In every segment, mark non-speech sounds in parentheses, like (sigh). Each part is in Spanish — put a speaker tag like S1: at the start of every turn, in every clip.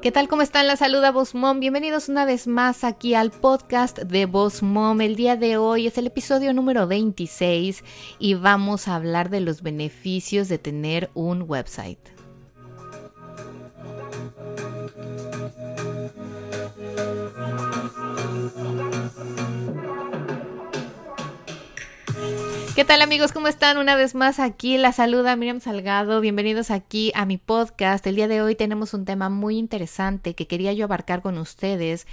S1: ¿Qué tal? ¿Cómo están? La saluda Voz Mom. Bienvenidos una vez más aquí al podcast de Voz Mom. El día de hoy es el episodio número 26 y vamos a hablar de los beneficios de tener un website. ¿Qué tal amigos? ¿Cómo están? Una vez más aquí la saluda Miriam Salgado. Bienvenidos aquí a mi podcast. El día de hoy tenemos un tema muy interesante que quería yo abarcar con ustedes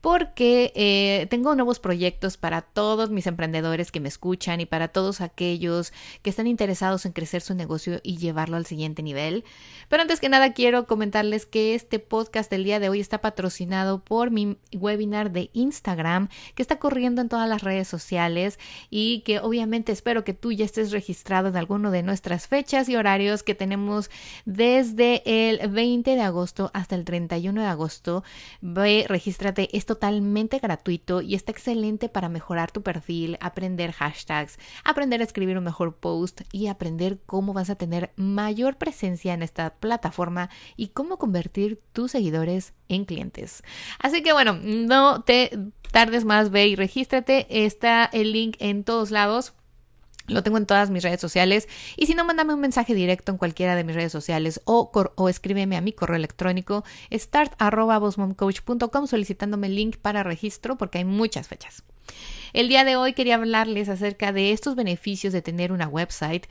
S1: porque eh, tengo nuevos proyectos para todos mis emprendedores que me escuchan y para todos aquellos que están interesados en crecer su negocio y llevarlo al siguiente nivel. Pero antes que nada quiero comentarles que este podcast del día de hoy está patrocinado por mi webinar de Instagram que está corriendo en todas las redes sociales y que obviamente espero que tú ya estés registrado en alguno de nuestras fechas y horarios que tenemos desde el 20 de agosto hasta el 31 de agosto. Ve, regístrate totalmente gratuito y está excelente para mejorar tu perfil, aprender hashtags, aprender a escribir un mejor post y aprender cómo vas a tener mayor presencia en esta plataforma y cómo convertir tus seguidores en clientes. Así que bueno, no te tardes más, ve y regístrate. Está el link en todos lados. Lo tengo en todas mis redes sociales. Y si no, mándame un mensaje directo en cualquiera de mis redes sociales o, o escríbeme a mi correo electrónico start.bosmomcoach.com solicitándome el link para registro porque hay muchas fechas. El día de hoy quería hablarles acerca de estos beneficios de tener una website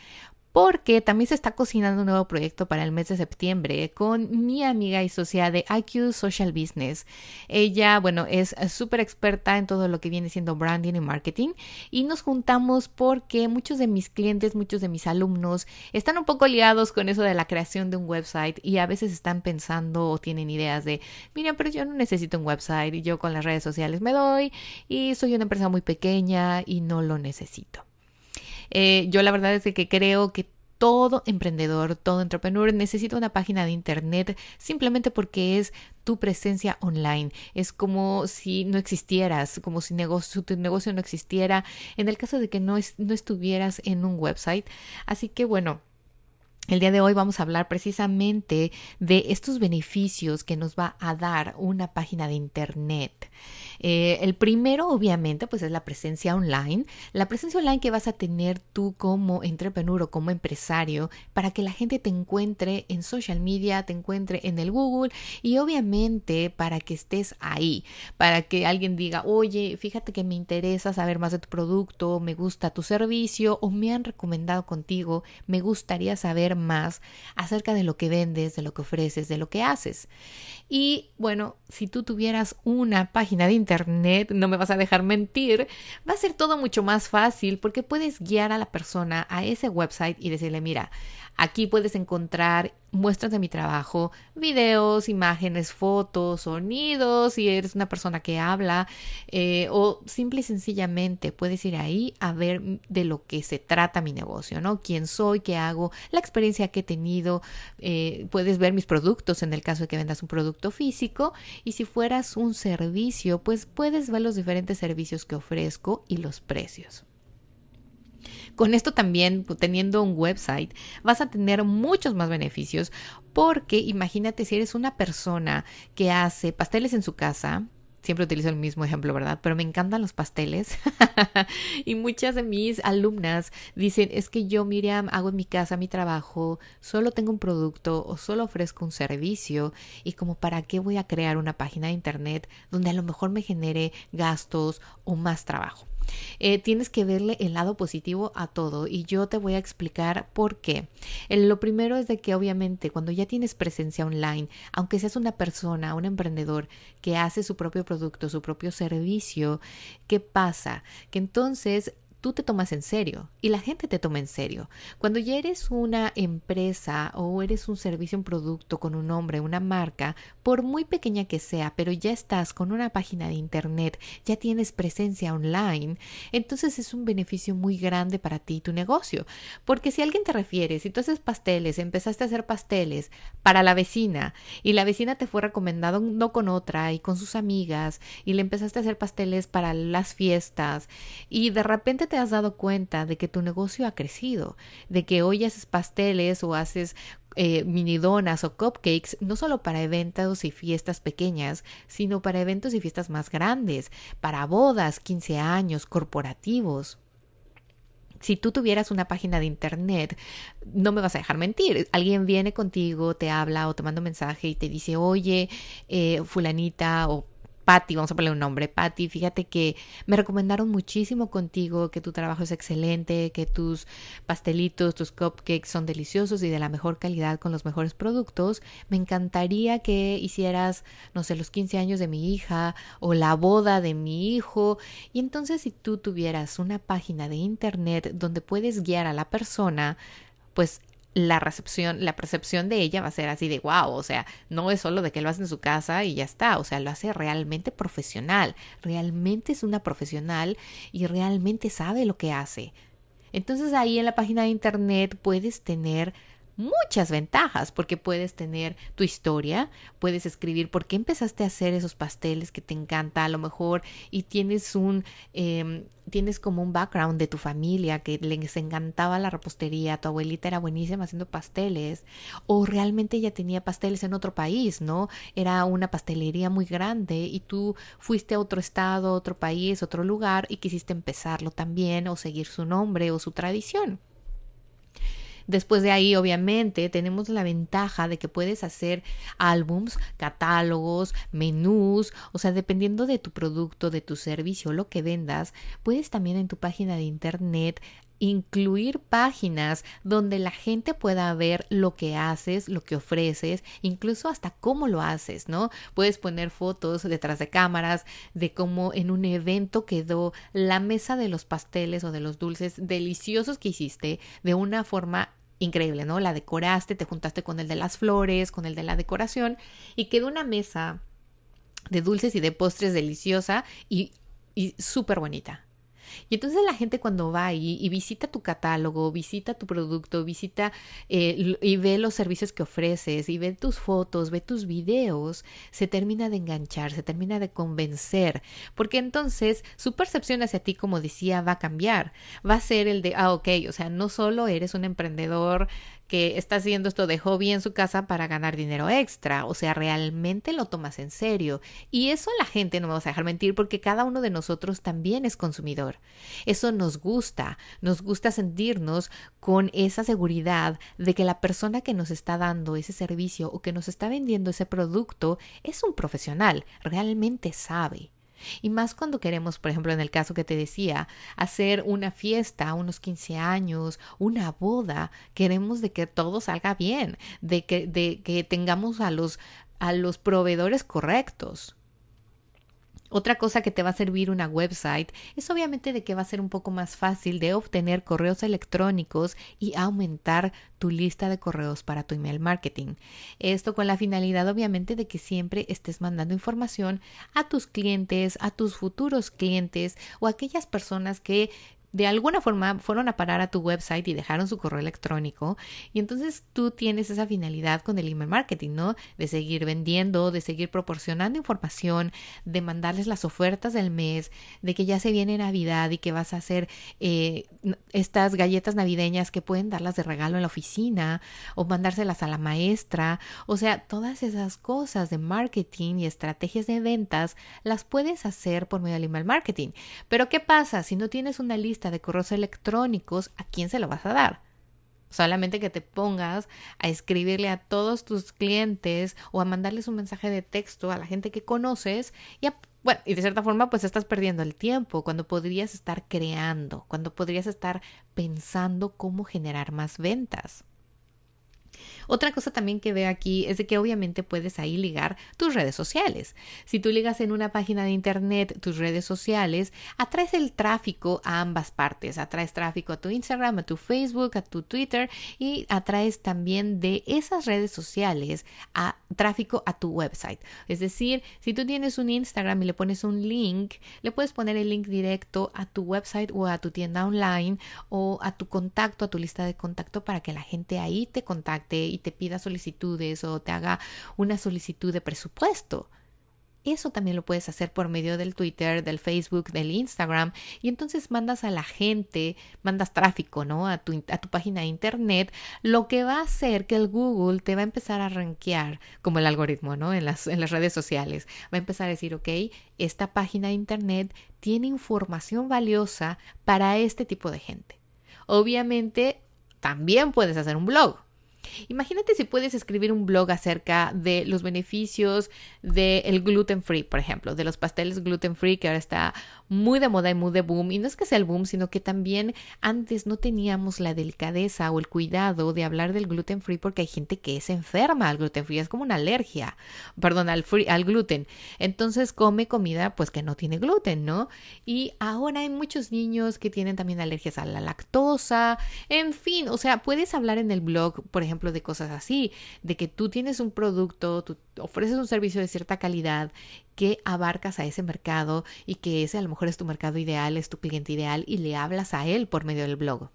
S1: porque también se está cocinando un nuevo proyecto para el mes de septiembre con mi amiga y socia de IQ Social Business. Ella, bueno, es súper experta en todo lo que viene siendo branding y marketing y nos juntamos porque muchos de mis clientes, muchos de mis alumnos están un poco liados con eso de la creación de un website y a veces están pensando o tienen ideas de, mira, pero yo no necesito un website y yo con las redes sociales me doy y soy una empresa muy pequeña y no lo necesito. Eh, yo la verdad es que creo que todo emprendedor, todo entrepreneur necesita una página de internet simplemente porque es tu presencia online. Es como si no existieras, como si negocio, tu negocio no existiera en el caso de que no, no estuvieras en un website. Así que bueno, el día de hoy vamos a hablar precisamente de estos beneficios que nos va a dar una página de Internet. Eh, el primero, obviamente, pues es la presencia online. La presencia online que vas a tener tú como entrepreneur o como empresario para que la gente te encuentre en social media, te encuentre en el Google y obviamente para que estés ahí, para que alguien diga, oye, fíjate que me interesa saber más de tu producto, me gusta tu servicio o me han recomendado contigo, me gustaría saber más acerca de lo que vendes, de lo que ofreces, de lo que haces. Y bueno, si tú tuvieras una página de internet, no me vas a dejar mentir, va a ser todo mucho más fácil porque puedes guiar a la persona a ese website y decirle, mira, Aquí puedes encontrar muestras de mi trabajo, videos, imágenes, fotos, sonidos, si eres una persona que habla eh, o simple y sencillamente puedes ir ahí a ver de lo que se trata mi negocio, ¿no? Quién soy, qué hago, la experiencia que he tenido, eh, puedes ver mis productos en el caso de que vendas un producto físico y si fueras un servicio, pues puedes ver los diferentes servicios que ofrezco y los precios. Con esto también, teniendo un website, vas a tener muchos más beneficios porque imagínate si eres una persona que hace pasteles en su casa, siempre utilizo el mismo ejemplo, ¿verdad? Pero me encantan los pasteles. (laughs) y muchas de mis alumnas dicen, es que yo, Miriam, hago en mi casa mi trabajo, solo tengo un producto o solo ofrezco un servicio y como para qué voy a crear una página de internet donde a lo mejor me genere gastos o más trabajo. Eh, tienes que verle el lado positivo a todo y yo te voy a explicar por qué. lo primero es de que obviamente cuando ya tienes presencia online, aunque seas una persona, un emprendedor que hace su propio producto, su propio servicio, ¿qué pasa? Que entonces tú te tomas en serio y la gente te toma en serio. Cuando ya eres una empresa o eres un servicio, un producto con un nombre, una marca, por muy pequeña que sea, pero ya estás con una página de internet, ya tienes presencia online, entonces es un beneficio muy grande para ti y tu negocio. Porque si alguien te refiere, si tú haces pasteles, empezaste a hacer pasteles para la vecina y la vecina te fue recomendado no con otra y con sus amigas y le empezaste a hacer pasteles para las fiestas y de repente te has dado cuenta de que tu negocio ha crecido, de que hoy haces pasteles o haces eh, mini donas o cupcakes, no solo para eventos y fiestas pequeñas, sino para eventos y fiestas más grandes, para bodas, 15 años, corporativos si tú tuvieras una página de internet, no me vas a dejar mentir. Alguien viene contigo, te habla o te manda un mensaje y te dice, oye, eh, fulanita o Patty, vamos a ponerle un nombre, Patty, fíjate que me recomendaron muchísimo contigo, que tu trabajo es excelente, que tus pastelitos, tus cupcakes son deliciosos y de la mejor calidad con los mejores productos. Me encantaría que hicieras, no sé, los 15 años de mi hija o la boda de mi hijo. Y entonces si tú tuvieras una página de internet donde puedes guiar a la persona, pues la recepción, la percepción de ella va a ser así de wow, o sea, no es solo de que lo hace en su casa y ya está, o sea, lo hace realmente profesional, realmente es una profesional y realmente sabe lo que hace. Entonces ahí en la página de internet puedes tener muchas ventajas porque puedes tener tu historia, puedes escribir por qué empezaste a hacer esos pasteles que te encanta a lo mejor y tienes un em, tienes como un background de tu familia que les encantaba la repostería, tu abuelita era buenísima haciendo pasteles o realmente ella tenía pasteles en otro país, ¿no? Era una pastelería muy grande y tú fuiste a otro estado, otro país, otro lugar y quisiste empezarlo también o seguir su nombre o su tradición. Después de ahí, obviamente, tenemos la ventaja de que puedes hacer álbums, catálogos, menús, o sea, dependiendo de tu producto, de tu servicio, lo que vendas, puedes también en tu página de internet incluir páginas donde la gente pueda ver lo que haces, lo que ofreces, incluso hasta cómo lo haces, ¿no? Puedes poner fotos detrás de cámaras de cómo en un evento quedó la mesa de los pasteles o de los dulces deliciosos que hiciste de una forma increíble, ¿no? La decoraste, te juntaste con el de las flores, con el de la decoración y quedó una mesa de dulces y de postres deliciosa y, y súper bonita. Y entonces la gente cuando va y visita tu catálogo, visita tu producto, visita eh, y ve los servicios que ofreces y ve tus fotos, ve tus videos, se termina de enganchar, se termina de convencer, porque entonces su percepción hacia ti, como decía, va a cambiar. Va a ser el de, ah, ok, o sea, no solo eres un emprendedor que está haciendo esto de hobby en su casa para ganar dinero extra, o sea, realmente lo tomas en serio. Y eso la gente no me vas a dejar mentir porque cada uno de nosotros también es consumidor. Eso nos gusta, nos gusta sentirnos con esa seguridad de que la persona que nos está dando ese servicio o que nos está vendiendo ese producto es un profesional, realmente sabe. Y más cuando queremos, por ejemplo, en el caso que te decía, hacer una fiesta, unos 15 años, una boda, queremos de que todo salga bien, de que, de que tengamos a los, a los proveedores correctos. Otra cosa que te va a servir una website es obviamente de que va a ser un poco más fácil de obtener correos electrónicos y aumentar tu lista de correos para tu email marketing. Esto con la finalidad obviamente de que siempre estés mandando información a tus clientes, a tus futuros clientes o a aquellas personas que de alguna forma fueron a parar a tu website y dejaron su correo electrónico y entonces tú tienes esa finalidad con el email marketing, ¿no? De seguir vendiendo, de seguir proporcionando información, de mandarles las ofertas del mes, de que ya se viene Navidad y que vas a hacer eh, estas galletas navideñas que pueden darlas de regalo en la oficina o mandárselas a la maestra, o sea, todas esas cosas de marketing y estrategias de ventas las puedes hacer por medio del email marketing. Pero ¿qué pasa si no tienes una lista de correos electrónicos, ¿a quién se lo vas a dar? Solamente que te pongas a escribirle a todos tus clientes o a mandarles un mensaje de texto a la gente que conoces y bueno, y de cierta forma pues estás perdiendo el tiempo cuando podrías estar creando, cuando podrías estar pensando cómo generar más ventas. Otra cosa también que veo aquí es de que obviamente puedes ahí ligar tus redes sociales. Si tú ligas en una página de internet tus redes sociales, atraes el tráfico a ambas partes. Atraes tráfico a tu Instagram, a tu Facebook, a tu Twitter y atraes también de esas redes sociales a tráfico a tu website. Es decir, si tú tienes un Instagram y le pones un link, le puedes poner el link directo a tu website o a tu tienda online o a tu contacto, a tu lista de contacto para que la gente ahí te contacte y te pida solicitudes o te haga una solicitud de presupuesto. Eso también lo puedes hacer por medio del Twitter, del Facebook, del Instagram y entonces mandas a la gente, mandas tráfico, ¿no? A tu, a tu página de internet, lo que va a hacer que el Google te va a empezar a rankear como el algoritmo, ¿no? En las, en las redes sociales. Va a empezar a decir, ok, esta página de internet tiene información valiosa para este tipo de gente. Obviamente, también puedes hacer un blog. Imagínate si puedes escribir un blog acerca de los beneficios del gluten free, por ejemplo, de los pasteles gluten free que ahora está muy de moda y muy de boom. Y no es que sea el boom, sino que también antes no teníamos la delicadeza o el cuidado de hablar del gluten free porque hay gente que es enferma al gluten free, es como una alergia, perdón, al, free, al gluten. Entonces come comida pues que no tiene gluten, ¿no? Y ahora hay muchos niños que tienen también alergias a la lactosa, en fin, o sea, puedes hablar en el blog, por ejemplo, de cosas así, de que tú tienes un producto, tú ofreces un servicio de cierta calidad que abarcas a ese mercado y que ese a lo mejor es tu mercado ideal, es tu cliente ideal y le hablas a él por medio del blog.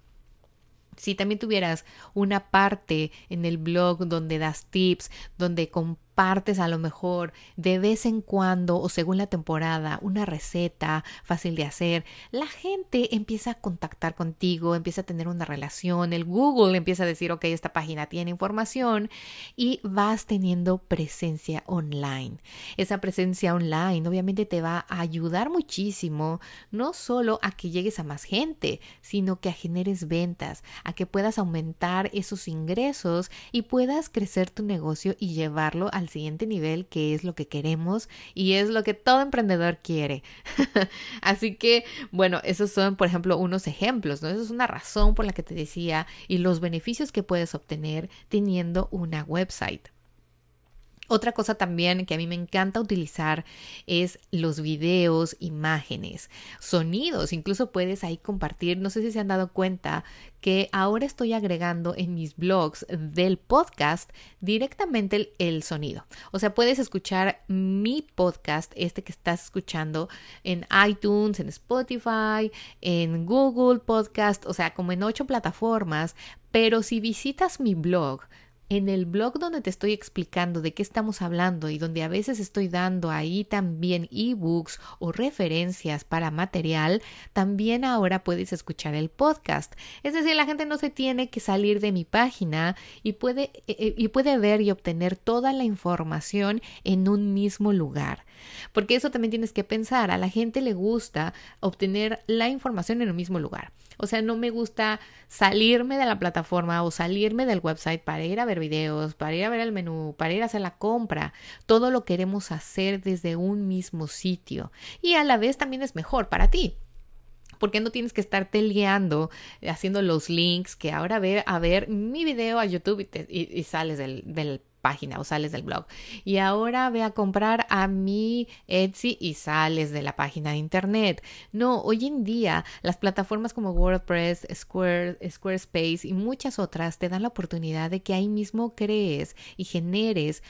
S1: Si también tuvieras una parte en el blog donde das tips, donde partes a lo mejor de vez en cuando o según la temporada una receta fácil de hacer, la gente empieza a contactar contigo, empieza a tener una relación, el Google empieza a decir, ok, esta página tiene información y vas teniendo presencia online. Esa presencia online obviamente te va a ayudar muchísimo, no solo a que llegues a más gente, sino que a generes ventas, a que puedas aumentar esos ingresos y puedas crecer tu negocio y llevarlo al siguiente nivel, que es lo que queremos y es lo que todo emprendedor quiere. (laughs) Así que, bueno, esos son, por ejemplo, unos ejemplos, ¿no? Es una razón por la que te decía y los beneficios que puedes obtener teniendo una website. Otra cosa también que a mí me encanta utilizar es los videos, imágenes, sonidos. Incluso puedes ahí compartir, no sé si se han dado cuenta que ahora estoy agregando en mis blogs del podcast directamente el, sonido. O sea, puedes escuchar mi podcast, este que estás escuchando en iTunes, en Spotify, en Google Podcast, o sea, como en ocho plataformas. Pero si visitas mi blog, en el blog donde te estoy explicando de qué estamos hablando y donde a veces estoy dando ahí también ebooks o referencias para material, también ahora puedes escuchar el podcast. Es decir, la gente no se tiene que salir de mi página y puede, eh, eh, y puede ver y obtener toda la información en un mismo lugar. Porque eso también tienes que pensar, a la gente le gusta obtener la información en el mismo lugar. O sea, no me gusta salirme de la plataforma o salirme del website para ir a ver videos, para ir a ver el menú, para ir a hacer la compra. Todo lo queremos hacer desde un mismo sitio. Y a la vez también es mejor para ti porque no tienes que estarte liando haciendo los links que ahora ve a ver mi video a YouTube y, sales del página o sales del blog. Y ahora ve a comprar a mi Etsy y sales de la página de internet. No, hoy en día las plataformas como WordPress, Square, Squarespace y muchas otras te dan la oportunidad de que ahí mismo crees y generes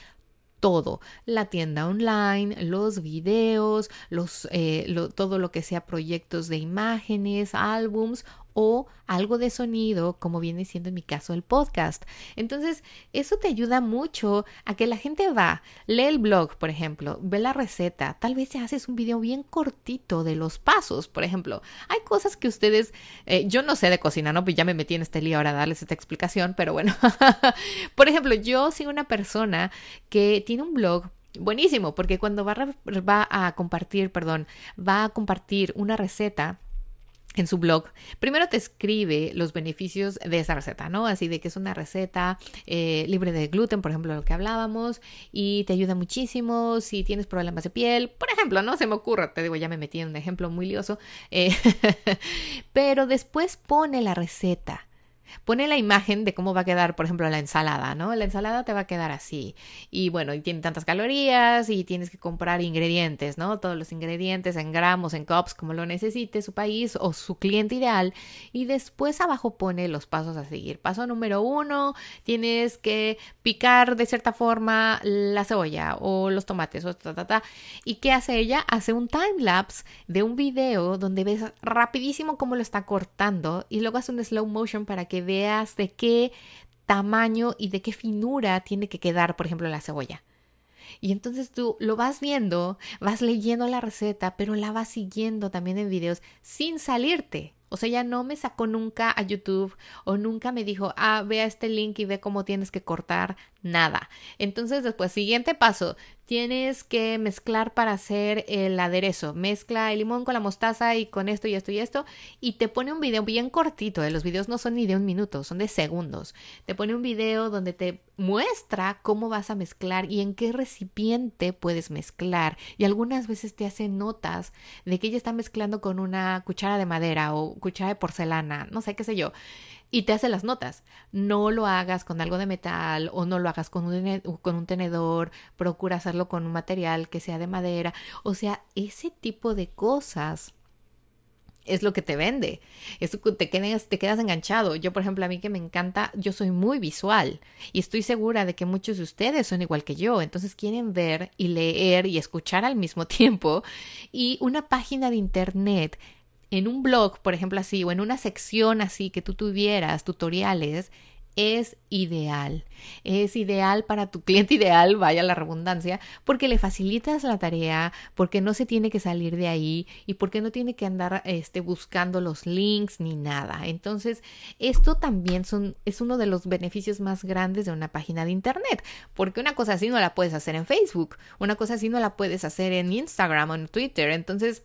S1: todo, la tienda online, los videos, los, eh, todo lo que sea proyectos de imágenes, álbums o algo de sonido, como viene siendo en mi caso el podcast. Entonces, eso te ayuda mucho a que la gente va, lee el blog, por ejemplo, ve la receta, tal vez te haces un video bien cortito de los pasos, por ejemplo. Hay cosas que ustedes, eh, yo no sé de cocina, ¿no? Pues ya me metí en este lío ahora a darles esta explicación, pero bueno, (laughs) por ejemplo, yo soy una persona que tiene un blog buenísimo, porque cuando va va a compartir, perdón, va a compartir una receta, en su blog, primero te escribe los beneficios de esa receta, ¿no? Así de que es una receta eh, libre de gluten, por ejemplo, lo que hablábamos, y te ayuda muchísimo si tienes problemas de piel, por ejemplo, ¿no? Se me ocurre, te digo, ya me metí en un ejemplo muy lioso, eh, (laughs) pero después pone la receta Pone la imagen de cómo va a quedar, por ejemplo, la ensalada, ¿no? La ensalada te va a quedar así. Y bueno, y tiene tantas calorías y tienes que comprar ingredientes, ¿no? Todos los ingredientes en gramos, en cups, como lo necesite su país o su cliente ideal. Y después abajo pone los pasos a seguir. Paso número uno, tienes que picar de cierta forma la cebolla o los tomates o ta, ta, ta. ¿Y qué hace ella? Hace un time lapse de un video donde ves rapidísimo cómo lo está cortando y luego hace un slow motion para que veas de qué tamaño y de qué finura tiene que quedar, por ejemplo, la cebolla. Y entonces tú lo vas viendo, vas leyendo la receta, pero la vas siguiendo también en videos sin salirte. O sea, ya no me sacó nunca a YouTube o nunca me dijo, ah, vea este link y ve cómo tienes que cortar nada. Entonces, después, siguiente paso, tienes que mezclar para hacer el aderezo. Mezcla el limón con la mostaza y con esto y esto y esto. Y te pone un video bien cortito. ¿eh? Los videos no son ni de un minuto, son de segundos. Te pone un video donde te muestra cómo vas a mezclar y en qué recipiente puedes mezclar. Y algunas veces te hace notas de que ella está mezclando con una cuchara de madera o cuchara de porcelana, no sé qué sé yo y te hace las notas. No lo hagas con algo de metal o no lo hagas con un, tenedor, procura hacerlo con un material que sea de madera. O sea, ese tipo de cosas es lo que te vende. Eso te quedas, te quedas enganchado. Yo, por ejemplo, a mí que me encanta, yo soy muy visual y estoy segura de que muchos de ustedes son igual que yo. Entonces quieren ver y leer y escuchar al mismo (laughs) tiempo. Y una página de internet en un blog, por ejemplo, así, o en una sección así que tú tuvieras tutoriales, es ideal. Es ideal para tu cliente ideal, vaya la redundancia, porque le facilitas la tarea, porque no se tiene que salir de ahí y porque no tiene que andar este, buscando los links ni nada. Entonces, esto también son, es uno de los beneficios más grandes de una página de Internet, porque una cosa así no la puedes hacer en Facebook, una cosa así no la puedes hacer en Instagram o en Twitter. Entonces,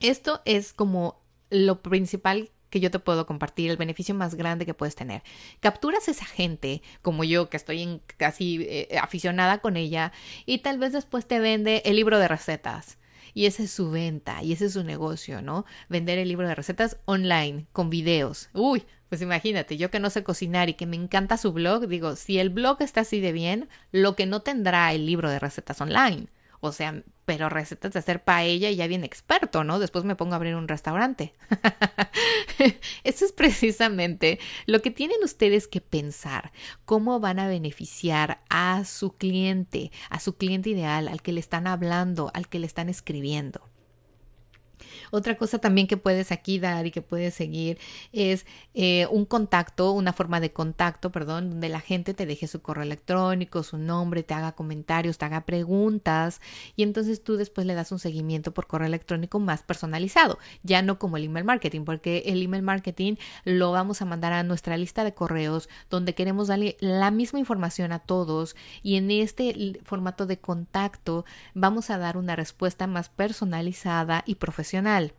S1: esto es como lo principal que yo te puedo compartir, el beneficio más grande que puedes tener. Capturas a esa gente, como yo, que estoy casi eh, aficionada con ella, y tal vez después te vende el libro de recetas. Y esa es su venta, y ese es su negocio, ¿no? Vender el libro de recetas online, con videos. Uy, pues imagínate, yo que no sé cocinar y que me encanta su blog, digo, si el blog está así de bien, lo que no tendrá el libro de recetas online. O sea, pero recetas de hacer paella y ya bien experto, ¿no? Después me pongo a abrir un restaurante. (laughs) Eso es precisamente lo que tienen ustedes que pensar, cómo van a beneficiar a su cliente, a su cliente ideal, al que le están hablando, al que le están escribiendo. Otra cosa también que puedes aquí dar y que puedes seguir es eh, un contacto, una forma de contacto, perdón, donde la gente te deje su correo electrónico, su nombre, te haga comentarios, te haga preguntas y entonces tú después le das un seguimiento por correo electrónico más personalizado, ya no como el email marketing, porque el email marketing lo vamos a mandar a nuestra lista de correos donde queremos darle la misma información a todos y en este formato de contacto vamos a dar una respuesta más personalizada y profesional profesional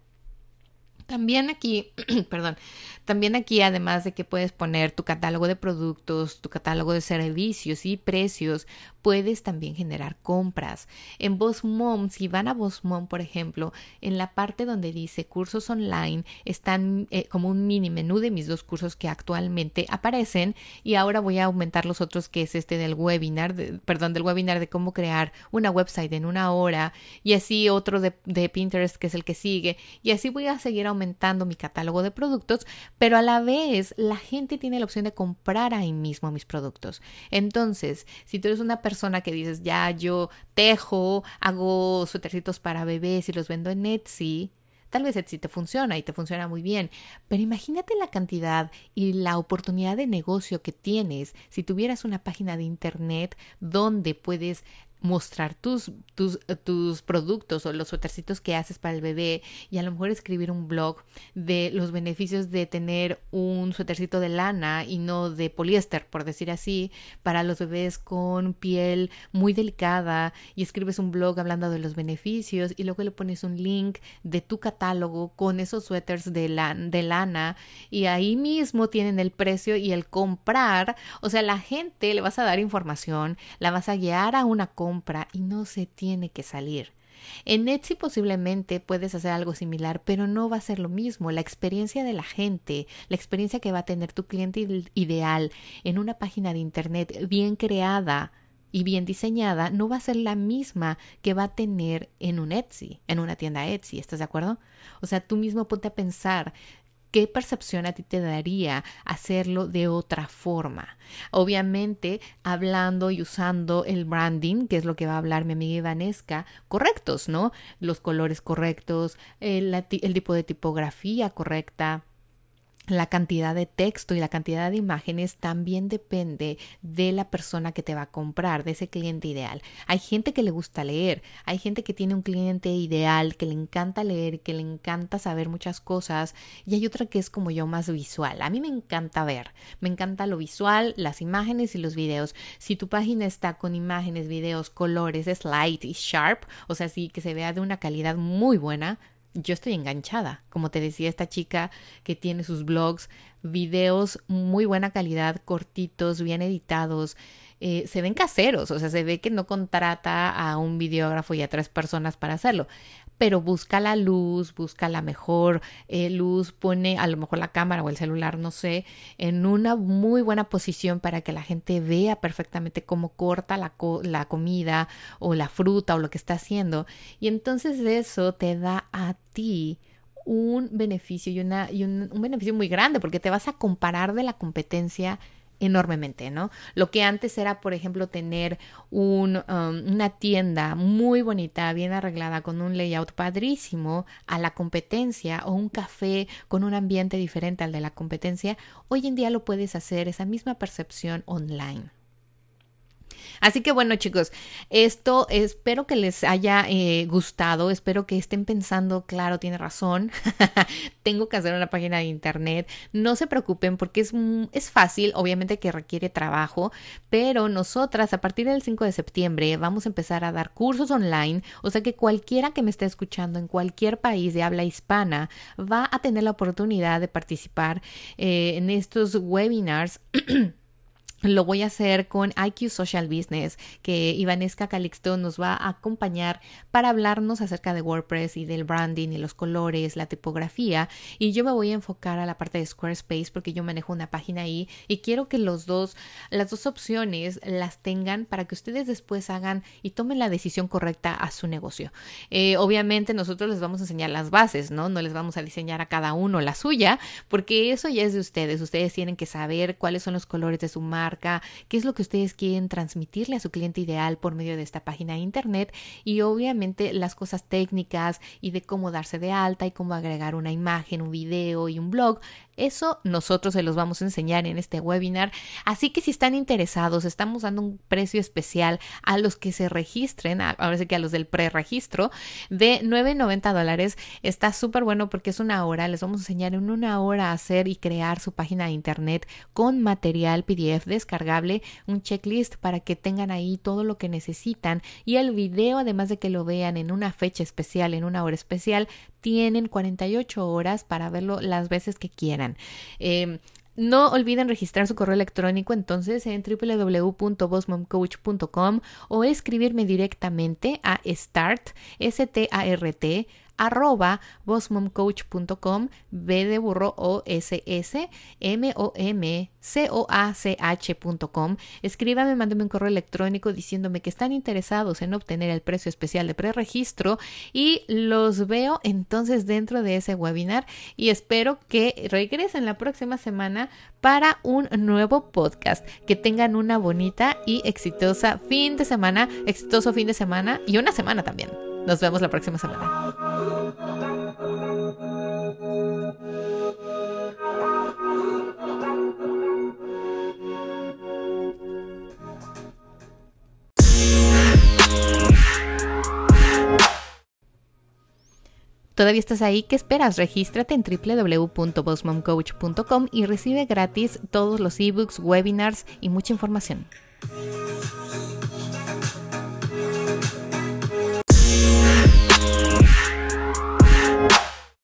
S1: también aquí, (clears throat) perdón, también aquí, además de que puedes poner tu catálogo de productos, tu catálogo de servicios y precios, puedes también generar compras. En Boss Mom, si van a Boss Mom, por ejemplo, en la parte donde dice cursos online, están eh, como un mini menú de mis dos cursos que actualmente aparecen y ahora voy a aumentar los otros que es este del webinar, perdón, del webinar de cómo crear una website en una hora y así otro de, de Pinterest que es el que sigue y así voy a seguir aumentando mi catálogo de productos pero a la vez la gente tiene la opción de comprar ahí mismo mis productos. Entonces, si tú eres una persona que dices, ya yo tejo, hago suétercitos para bebés y los vendo en Etsy, Tal vez Etsy te funciona y te funciona muy bien, pero imagínate la cantidad y la oportunidad de negocio que tienes si tuvieras una página de internet donde puedes mostrar tus, tus, tus productos o los suétercitos que haces para el bebé y a lo mejor escribir un blog de los beneficios de tener un suétercito de lana y no de poliéster, por decir así, para los bebés con piel muy delicada y escribes un blog hablando de los beneficios y luego le pones un link de tu catálogo con esos suéteres de, de lana y ahí mismo tienen el precio y el comprar, o sea, la gente le vas a dar información, la vas a guiar a una compra y no se tiene que salir. En Etsy posiblemente puedes hacer algo similar, pero no va a ser lo mismo. La experiencia de la gente, la experiencia que va a tener tu cliente ideal en una página de Internet bien creada, y bien diseñada no va a ser la misma que va a tener en un Etsy, en una tienda Etsy, ¿estás de acuerdo? O sea, tú mismo ponte a pensar ¿Qué percepción a ti te daría hacerlo de otra forma? Obviamente, hablando y usando el branding, que es lo que va a hablar mi amiga Ivanesca, correctos, ¿no? Los colores correctos, el, el tipo de tipografía correcta, la cantidad de texto y la cantidad de imágenes también depende de la persona que te va a comprar, de ese cliente ideal. Hay gente que le gusta leer, hay gente que tiene un cliente ideal, que le encanta leer, que le encanta saber muchas cosas, y hay otra que es como yo más visual. A mí me encanta ver, me encanta lo visual, las imágenes y los videos. Si tu página está con imágenes, videos, colores, es light y sharp, o sea, sí que se vea de una calidad muy buena, yo estoy enganchada. Como te decía esta chica que tiene sus blogs, videos muy buena calidad, cortitos, bien editados. Eh, se ven caseros, o sea, se ve que no contrata a un videógrafo y a tres personas para hacerlo pero busca la luz, busca la mejor eh, luz, pone a lo mejor la cámara o el celular, no sé, en una muy buena posición para que la gente vea perfectamente cómo corta la, la comida o la fruta o lo que está haciendo. Y entonces eso te da a ti un beneficio y, una, y un, un beneficio muy grande porque te vas a comparar de la competencia enormemente, ¿no? Lo que antes era, por ejemplo, tener un, um, una tienda muy bonita, bien arreglada, con un layout padrísimo a la competencia o un café con un ambiente diferente al de la competencia, hoy en día lo puedes hacer, esa misma percepción online. Así que bueno chicos, esto espero que les haya eh, gustado, espero que estén pensando, claro, tiene razón, (laughs) tengo que hacer una página de internet, no se preocupen porque es, es fácil, obviamente que requiere trabajo, pero nosotras a partir del 5 de septiembre vamos a empezar a dar cursos online, o sea que cualquiera que me esté escuchando en cualquier país de habla hispana va a tener la oportunidad de participar eh, en estos webinars. (clears throat) Lo voy a hacer con IQ Social Business, que Ivanesca Calixto nos va a acompañar para hablarnos acerca de WordPress y del branding y los colores, la tipografía. Y yo me voy a enfocar a la parte de Squarespace porque yo manejo una página ahí y quiero que los dos, las dos opciones las tengan para que ustedes después hagan y tomen la decisión correcta a su negocio. Eh, obviamente nosotros les vamos a enseñar las bases, ¿no? No les vamos a diseñar a cada uno la suya, porque eso ya es de ustedes. Ustedes tienen que saber cuáles son los colores de su marca qué es lo que ustedes quieren transmitirle a su cliente ideal por medio de esta página de internet y obviamente las cosas técnicas y de cómo darse de alta y cómo agregar una imagen, un video y un blog. Eso nosotros se los vamos a enseñar en este webinar. Así que si están interesados, estamos dando un precio especial a los que se registren, ahora sí que a los del preregistro, de 9.90 dólares. Está súper bueno porque es una hora. Les vamos a enseñar en una hora a hacer y crear su página de internet con material PDF descargable, un checklist para que tengan ahí todo lo que necesitan y el video, además de que lo vean en una fecha especial, en una hora especial, tienen 48 horas para verlo las veces que quieran. Em, no olviden registrar su correo electrónico entonces en www.bossmomcoach.com o escribirme directamente a start, S-T-A-R-T, arroba bossmomcoach.com, B de burro O S S M O M C O A C H.com. Escríbame, mándeme un correo electrónico diciéndome que están interesados en obtener el precio especial de preregistro y los veo entonces dentro de ese webinar y espero que regresen la próxima semana para un nuevo podcast. Que tengan una bonita y exitosa fin de semana, exitoso fin de semana y una semana también. Nos vemos la próxima semana. ¿Todavía estás ahí? ¿Qué esperas? Regístrate en www.bossmomcoach.com y recibe gratis todos los ebooks, webinars y mucha información.